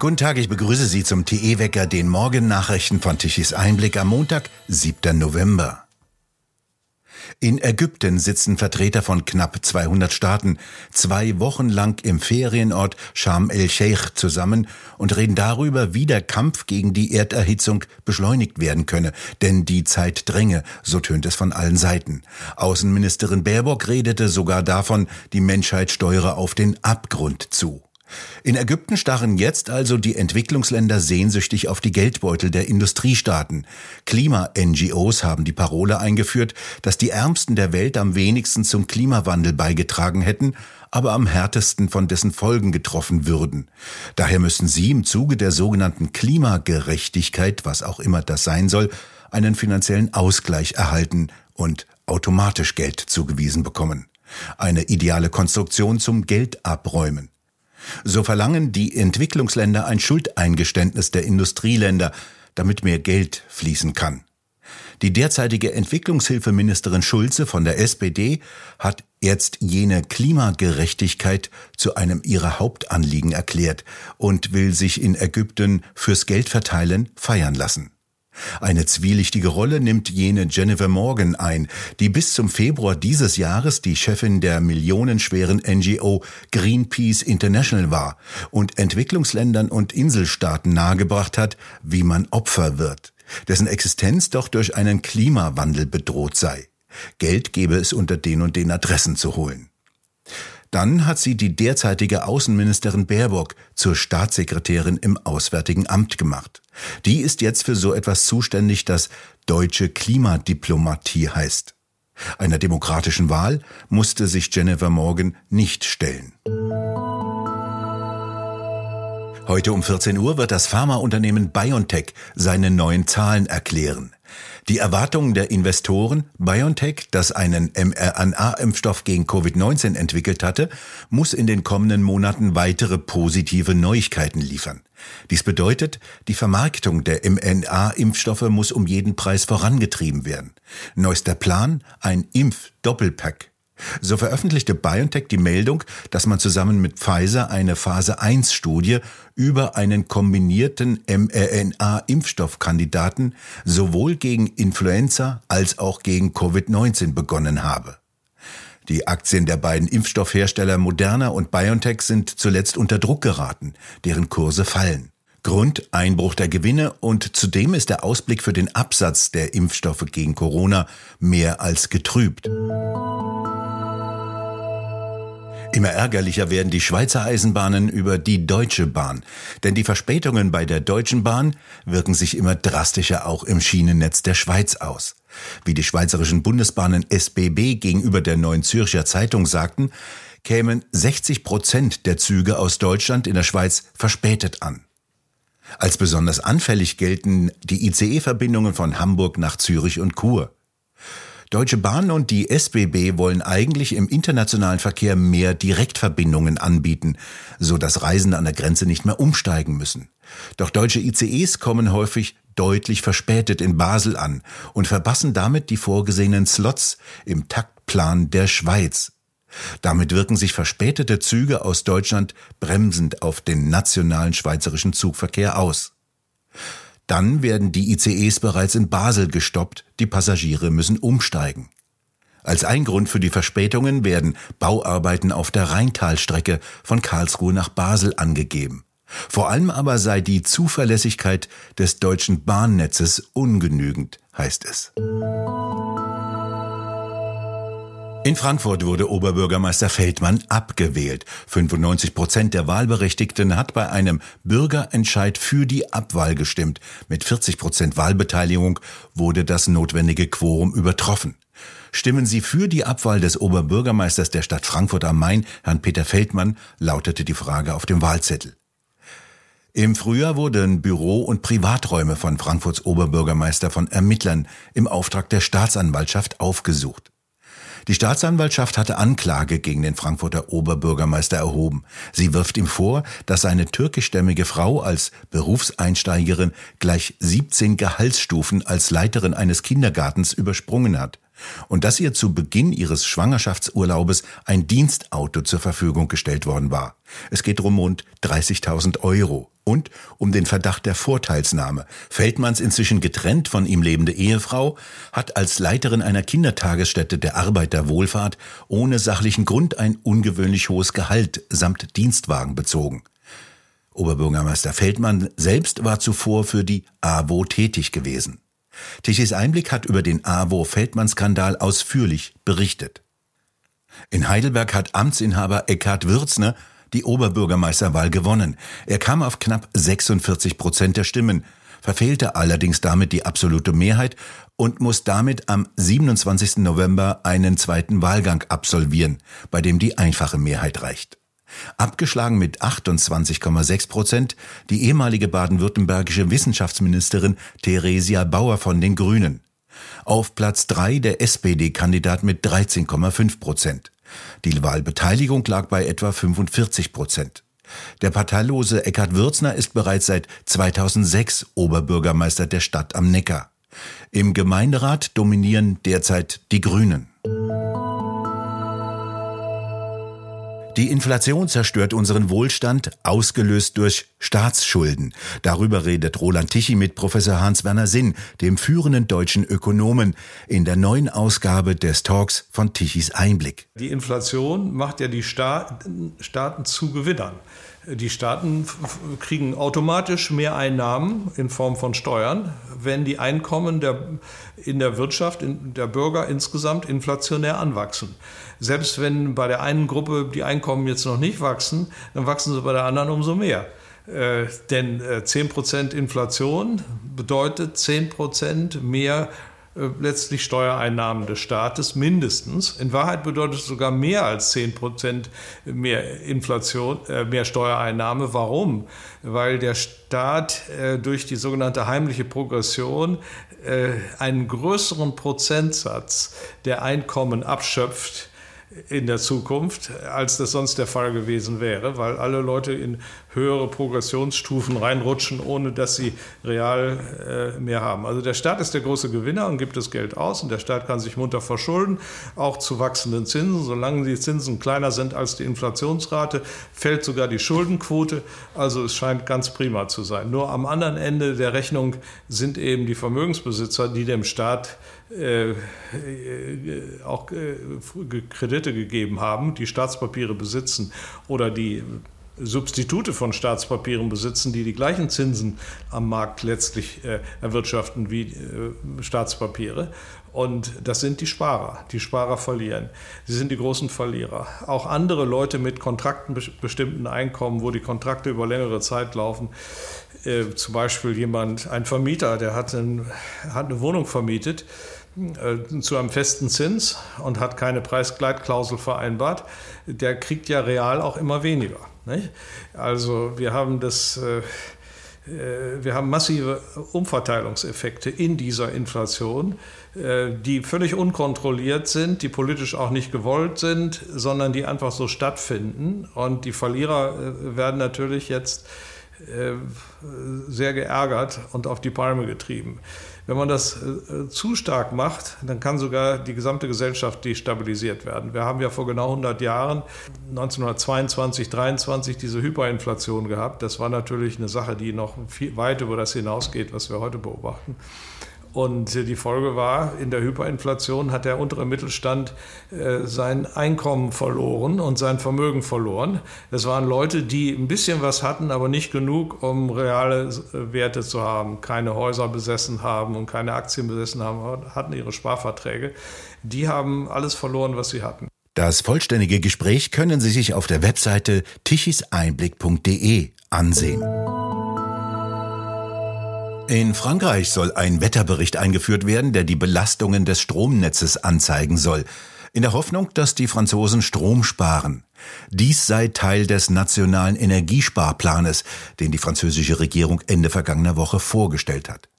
Guten Tag, ich begrüße Sie zum TE-Wecker, den Morgennachrichten von Tichys Einblick am Montag, 7. November. In Ägypten sitzen Vertreter von knapp 200 Staaten zwei Wochen lang im Ferienort Sharm el-Sheikh zusammen und reden darüber, wie der Kampf gegen die Erderhitzung beschleunigt werden könne. Denn die Zeit dränge, so tönt es von allen Seiten. Außenministerin Baerbock redete sogar davon, die Menschheit steuere auf den Abgrund zu. In Ägypten starren jetzt also die Entwicklungsländer sehnsüchtig auf die Geldbeutel der Industriestaaten. Klima-NGOs haben die Parole eingeführt, dass die Ärmsten der Welt am wenigsten zum Klimawandel beigetragen hätten, aber am härtesten von dessen Folgen getroffen würden. Daher müssen sie im Zuge der sogenannten Klimagerechtigkeit, was auch immer das sein soll, einen finanziellen Ausgleich erhalten und automatisch Geld zugewiesen bekommen. Eine ideale Konstruktion zum Geldabräumen. So verlangen die Entwicklungsländer ein Schuldeingeständnis der Industrieländer, damit mehr Geld fließen kann. Die derzeitige Entwicklungshilfeministerin Schulze von der SPD hat jetzt jene Klimagerechtigkeit zu einem ihrer Hauptanliegen erklärt und will sich in Ägypten fürs Geldverteilen feiern lassen. Eine zwielichtige Rolle nimmt jene Jennifer Morgan ein, die bis zum Februar dieses Jahres die Chefin der millionenschweren NGO Greenpeace International war und Entwicklungsländern und Inselstaaten nahegebracht hat, wie man Opfer wird, dessen Existenz doch durch einen Klimawandel bedroht sei. Geld gebe es unter den und den Adressen zu holen. Dann hat sie die derzeitige Außenministerin Baerbock zur Staatssekretärin im Auswärtigen Amt gemacht. Die ist jetzt für so etwas zuständig, das deutsche Klimadiplomatie heißt. Einer demokratischen Wahl musste sich Jennifer Morgan nicht stellen. Heute um 14 Uhr wird das Pharmaunternehmen BioNTech seine neuen Zahlen erklären. Die Erwartungen der Investoren, BioNTech, das einen mRNA-Impfstoff gegen Covid-19 entwickelt hatte, muss in den kommenden Monaten weitere positive Neuigkeiten liefern. Dies bedeutet, die Vermarktung der mRNA-Impfstoffe muss um jeden Preis vorangetrieben werden. Neuester Plan, ein Impfdoppelpack. So veröffentlichte BioNTech die Meldung, dass man zusammen mit Pfizer eine Phase 1 Studie über einen kombinierten mRNA-Impfstoffkandidaten sowohl gegen Influenza als auch gegen Covid-19 begonnen habe. Die Aktien der beiden Impfstoffhersteller Moderna und BioNTech sind zuletzt unter Druck geraten, deren Kurse fallen. Grund Einbruch der Gewinne und zudem ist der Ausblick für den Absatz der Impfstoffe gegen Corona mehr als getrübt. Immer ärgerlicher werden die Schweizer Eisenbahnen über die Deutsche Bahn. Denn die Verspätungen bei der Deutschen Bahn wirken sich immer drastischer auch im Schienennetz der Schweiz aus. Wie die schweizerischen Bundesbahnen SBB gegenüber der Neuen Zürcher Zeitung sagten, kämen 60 Prozent der Züge aus Deutschland in der Schweiz verspätet an. Als besonders anfällig gelten die ICE-Verbindungen von Hamburg nach Zürich und Chur. Deutsche Bahn und die SBB wollen eigentlich im internationalen Verkehr mehr Direktverbindungen anbieten, so dass Reisende an der Grenze nicht mehr umsteigen müssen. Doch deutsche ICEs kommen häufig deutlich verspätet in Basel an und verpassen damit die vorgesehenen Slots im Taktplan der Schweiz. Damit wirken sich verspätete Züge aus Deutschland bremsend auf den nationalen schweizerischen Zugverkehr aus. Dann werden die ICEs bereits in Basel gestoppt, die Passagiere müssen umsteigen. Als ein Grund für die Verspätungen werden Bauarbeiten auf der Rheintalstrecke von Karlsruhe nach Basel angegeben. Vor allem aber sei die Zuverlässigkeit des deutschen Bahnnetzes ungenügend, heißt es. In Frankfurt wurde Oberbürgermeister Feldmann abgewählt. 95 Prozent der Wahlberechtigten hat bei einem Bürgerentscheid für die Abwahl gestimmt. Mit 40 Prozent Wahlbeteiligung wurde das notwendige Quorum übertroffen. Stimmen Sie für die Abwahl des Oberbürgermeisters der Stadt Frankfurt am Main, Herrn Peter Feldmann, lautete die Frage auf dem Wahlzettel. Im Frühjahr wurden Büro- und Privaträume von Frankfurts Oberbürgermeister von Ermittlern im Auftrag der Staatsanwaltschaft aufgesucht. Die Staatsanwaltschaft hatte Anklage gegen den Frankfurter Oberbürgermeister erhoben. Sie wirft ihm vor, dass seine türkischstämmige Frau als Berufseinsteigerin gleich 17 Gehaltsstufen als Leiterin eines Kindergartens übersprungen hat und dass ihr zu Beginn ihres Schwangerschaftsurlaubes ein Dienstauto zur Verfügung gestellt worden war. Es geht um rund 30.000 Euro und um den Verdacht der Vorteilsnahme. Feldmanns inzwischen getrennt von ihm lebende Ehefrau hat als Leiterin einer Kindertagesstätte der Arbeiterwohlfahrt ohne sachlichen Grund ein ungewöhnlich hohes Gehalt samt Dienstwagen bezogen. Oberbürgermeister Feldmann selbst war zuvor für die AWO tätig gewesen. Tichys Einblick hat über den AWO-Feldmann-Skandal ausführlich berichtet. In Heidelberg hat Amtsinhaber Eckhard Würzner die Oberbürgermeisterwahl gewonnen. Er kam auf knapp 46 Prozent der Stimmen, verfehlte allerdings damit die absolute Mehrheit und muss damit am 27. November einen zweiten Wahlgang absolvieren, bei dem die einfache Mehrheit reicht. Abgeschlagen mit 28,6 Prozent die ehemalige baden-württembergische Wissenschaftsministerin Theresia Bauer von den Grünen. Auf Platz 3 der SPD-Kandidat mit 13,5 Prozent. Die Wahlbeteiligung lag bei etwa 45 Prozent. Der parteilose Eckhard Würzner ist bereits seit 2006 Oberbürgermeister der Stadt am Neckar. Im Gemeinderat dominieren derzeit die Grünen. Die Inflation zerstört unseren Wohlstand, ausgelöst durch Staatsschulden. Darüber redet Roland Tichy mit Professor Hans-Werner Sinn, dem führenden deutschen Ökonomen, in der neuen Ausgabe des Talks von Tichys Einblick. Die Inflation macht ja die Staaten zu Gewinnern. Die Staaten kriegen automatisch mehr Einnahmen in Form von Steuern, wenn die Einkommen der, in der Wirtschaft, in der Bürger insgesamt inflationär anwachsen. Selbst wenn bei der einen Gruppe die Einkommen jetzt noch nicht wachsen, dann wachsen sie bei der anderen umso mehr. Äh, denn äh, 10% Inflation bedeutet 10% mehr letztlich Steuereinnahmen des Staates mindestens. In Wahrheit bedeutet es sogar mehr als 10 Prozent mehr Inflation, äh, mehr Steuereinnahme. Warum? Weil der Staat äh, durch die sogenannte heimliche Progression einen größeren Prozentsatz der Einkommen abschöpft, in der Zukunft, als das sonst der Fall gewesen wäre, weil alle Leute in höhere Progressionsstufen reinrutschen, ohne dass sie real äh, mehr haben. Also der Staat ist der große Gewinner und gibt das Geld aus und der Staat kann sich munter verschulden, auch zu wachsenden Zinsen. Solange die Zinsen kleiner sind als die Inflationsrate, fällt sogar die Schuldenquote. Also es scheint ganz prima zu sein. Nur am anderen Ende der Rechnung sind eben die Vermögensbesitzer, die dem Staat äh, äh, auch äh, Kredite gegeben haben, die Staatspapiere besitzen oder die Substitute von Staatspapieren besitzen, die die gleichen Zinsen am Markt letztlich äh, erwirtschaften wie äh, Staatspapiere. Und das sind die Sparer. Die Sparer verlieren. Sie sind die großen Verlierer. Auch andere Leute mit Kontrakten, bestimmten Einkommen, wo die Kontrakte über längere Zeit laufen, äh, zum Beispiel jemand, ein Vermieter, der hat, ein, hat eine Wohnung vermietet, äh, zu einem festen Zins und hat keine Preisgleitklausel vereinbart, der kriegt ja real auch immer weniger. Nicht? Also wir haben das. Äh, äh, wir haben massive Umverteilungseffekte in dieser Inflation, die völlig unkontrolliert sind, die politisch auch nicht gewollt sind, sondern die einfach so stattfinden. Und die Verlierer werden natürlich jetzt sehr geärgert und auf die Palme getrieben. Wenn man das äh, zu stark macht, dann kann sogar die gesamte Gesellschaft destabilisiert werden. Wir haben ja vor genau 100 Jahren, 1922, 23, diese Hyperinflation gehabt. Das war natürlich eine Sache, die noch viel, weit über das hinausgeht, was wir heute beobachten. Und die Folge war, in der Hyperinflation hat der untere Mittelstand äh, sein Einkommen verloren und sein Vermögen verloren. Das waren Leute, die ein bisschen was hatten, aber nicht genug, um reale äh, Werte zu haben, keine Häuser besessen haben und keine Aktien besessen haben, hatten ihre Sparverträge. Die haben alles verloren, was sie hatten. Das vollständige Gespräch können Sie sich auf der Webseite tichiseinblick.de ansehen. In Frankreich soll ein Wetterbericht eingeführt werden, der die Belastungen des Stromnetzes anzeigen soll, in der Hoffnung, dass die Franzosen Strom sparen. Dies sei Teil des nationalen Energiesparplanes, den die französische Regierung Ende vergangener Woche vorgestellt hat.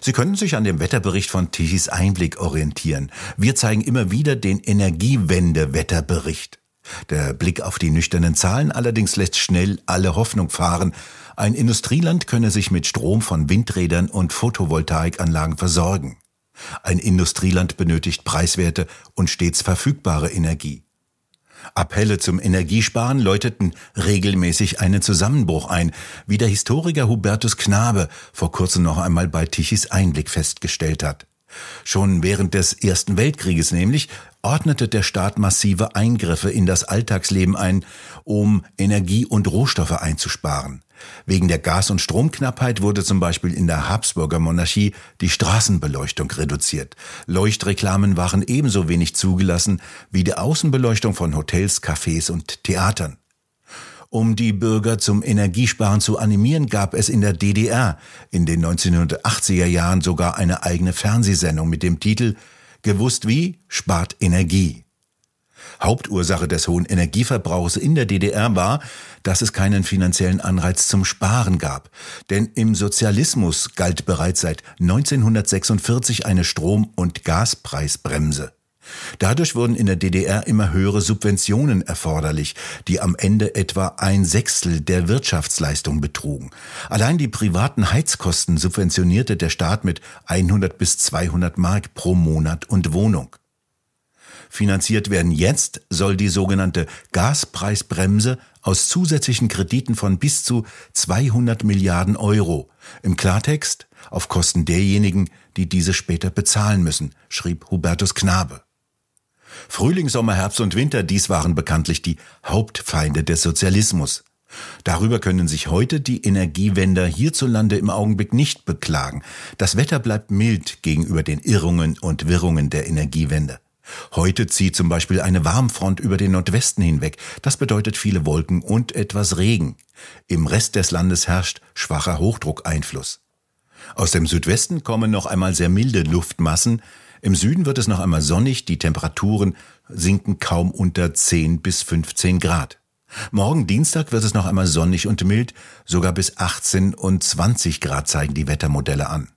Sie können sich an dem Wetterbericht von Tichys Einblick orientieren. Wir zeigen immer wieder den Energiewende-Wetterbericht. Der Blick auf die nüchternen Zahlen allerdings lässt schnell alle Hoffnung fahren. Ein Industrieland könne sich mit Strom von Windrädern und Photovoltaikanlagen versorgen. Ein Industrieland benötigt preiswerte und stets verfügbare Energie. Appelle zum Energiesparen läuteten regelmäßig einen Zusammenbruch ein, wie der Historiker Hubertus Knabe vor kurzem noch einmal bei Tichys Einblick festgestellt hat. Schon während des Ersten Weltkrieges nämlich ordnete der Staat massive Eingriffe in das Alltagsleben ein, um Energie und Rohstoffe einzusparen. Wegen der Gas- und Stromknappheit wurde zum Beispiel in der Habsburger Monarchie die Straßenbeleuchtung reduziert. Leuchtreklamen waren ebenso wenig zugelassen wie die Außenbeleuchtung von Hotels, Cafés und Theatern. Um die Bürger zum Energiesparen zu animieren, gab es in der DDR in den 1980er Jahren sogar eine eigene Fernsehsendung mit dem Titel Gewusst wie spart Energie. Hauptursache des hohen Energieverbrauchs in der DDR war, dass es keinen finanziellen Anreiz zum Sparen gab. Denn im Sozialismus galt bereits seit 1946 eine Strom- und Gaspreisbremse. Dadurch wurden in der DDR immer höhere Subventionen erforderlich, die am Ende etwa ein Sechstel der Wirtschaftsleistung betrugen. Allein die privaten Heizkosten subventionierte der Staat mit 100 bis 200 Mark pro Monat und Wohnung. Finanziert werden jetzt soll die sogenannte Gaspreisbremse aus zusätzlichen Krediten von bis zu 200 Milliarden Euro. Im Klartext auf Kosten derjenigen, die diese später bezahlen müssen, schrieb Hubertus Knabe. Frühling, Sommer, Herbst und Winter, dies waren bekanntlich die Hauptfeinde des Sozialismus. Darüber können sich heute die Energiewender hierzulande im Augenblick nicht beklagen. Das Wetter bleibt mild gegenüber den Irrungen und Wirrungen der Energiewende. Heute zieht zum Beispiel eine Warmfront über den Nordwesten hinweg. Das bedeutet viele Wolken und etwas Regen. Im Rest des Landes herrscht schwacher Hochdruckeinfluss. Aus dem Südwesten kommen noch einmal sehr milde Luftmassen. Im Süden wird es noch einmal sonnig, die Temperaturen sinken kaum unter 10 bis 15 Grad. Morgen Dienstag wird es noch einmal sonnig und mild, sogar bis 18 und 20 Grad zeigen die Wettermodelle an.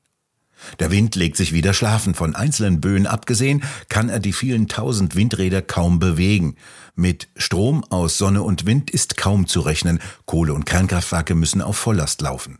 Der Wind legt sich wieder schlafen. Von einzelnen Böen abgesehen kann er die vielen tausend Windräder kaum bewegen. Mit Strom aus Sonne und Wind ist kaum zu rechnen. Kohle- und Kernkraftwerke müssen auf Volllast laufen.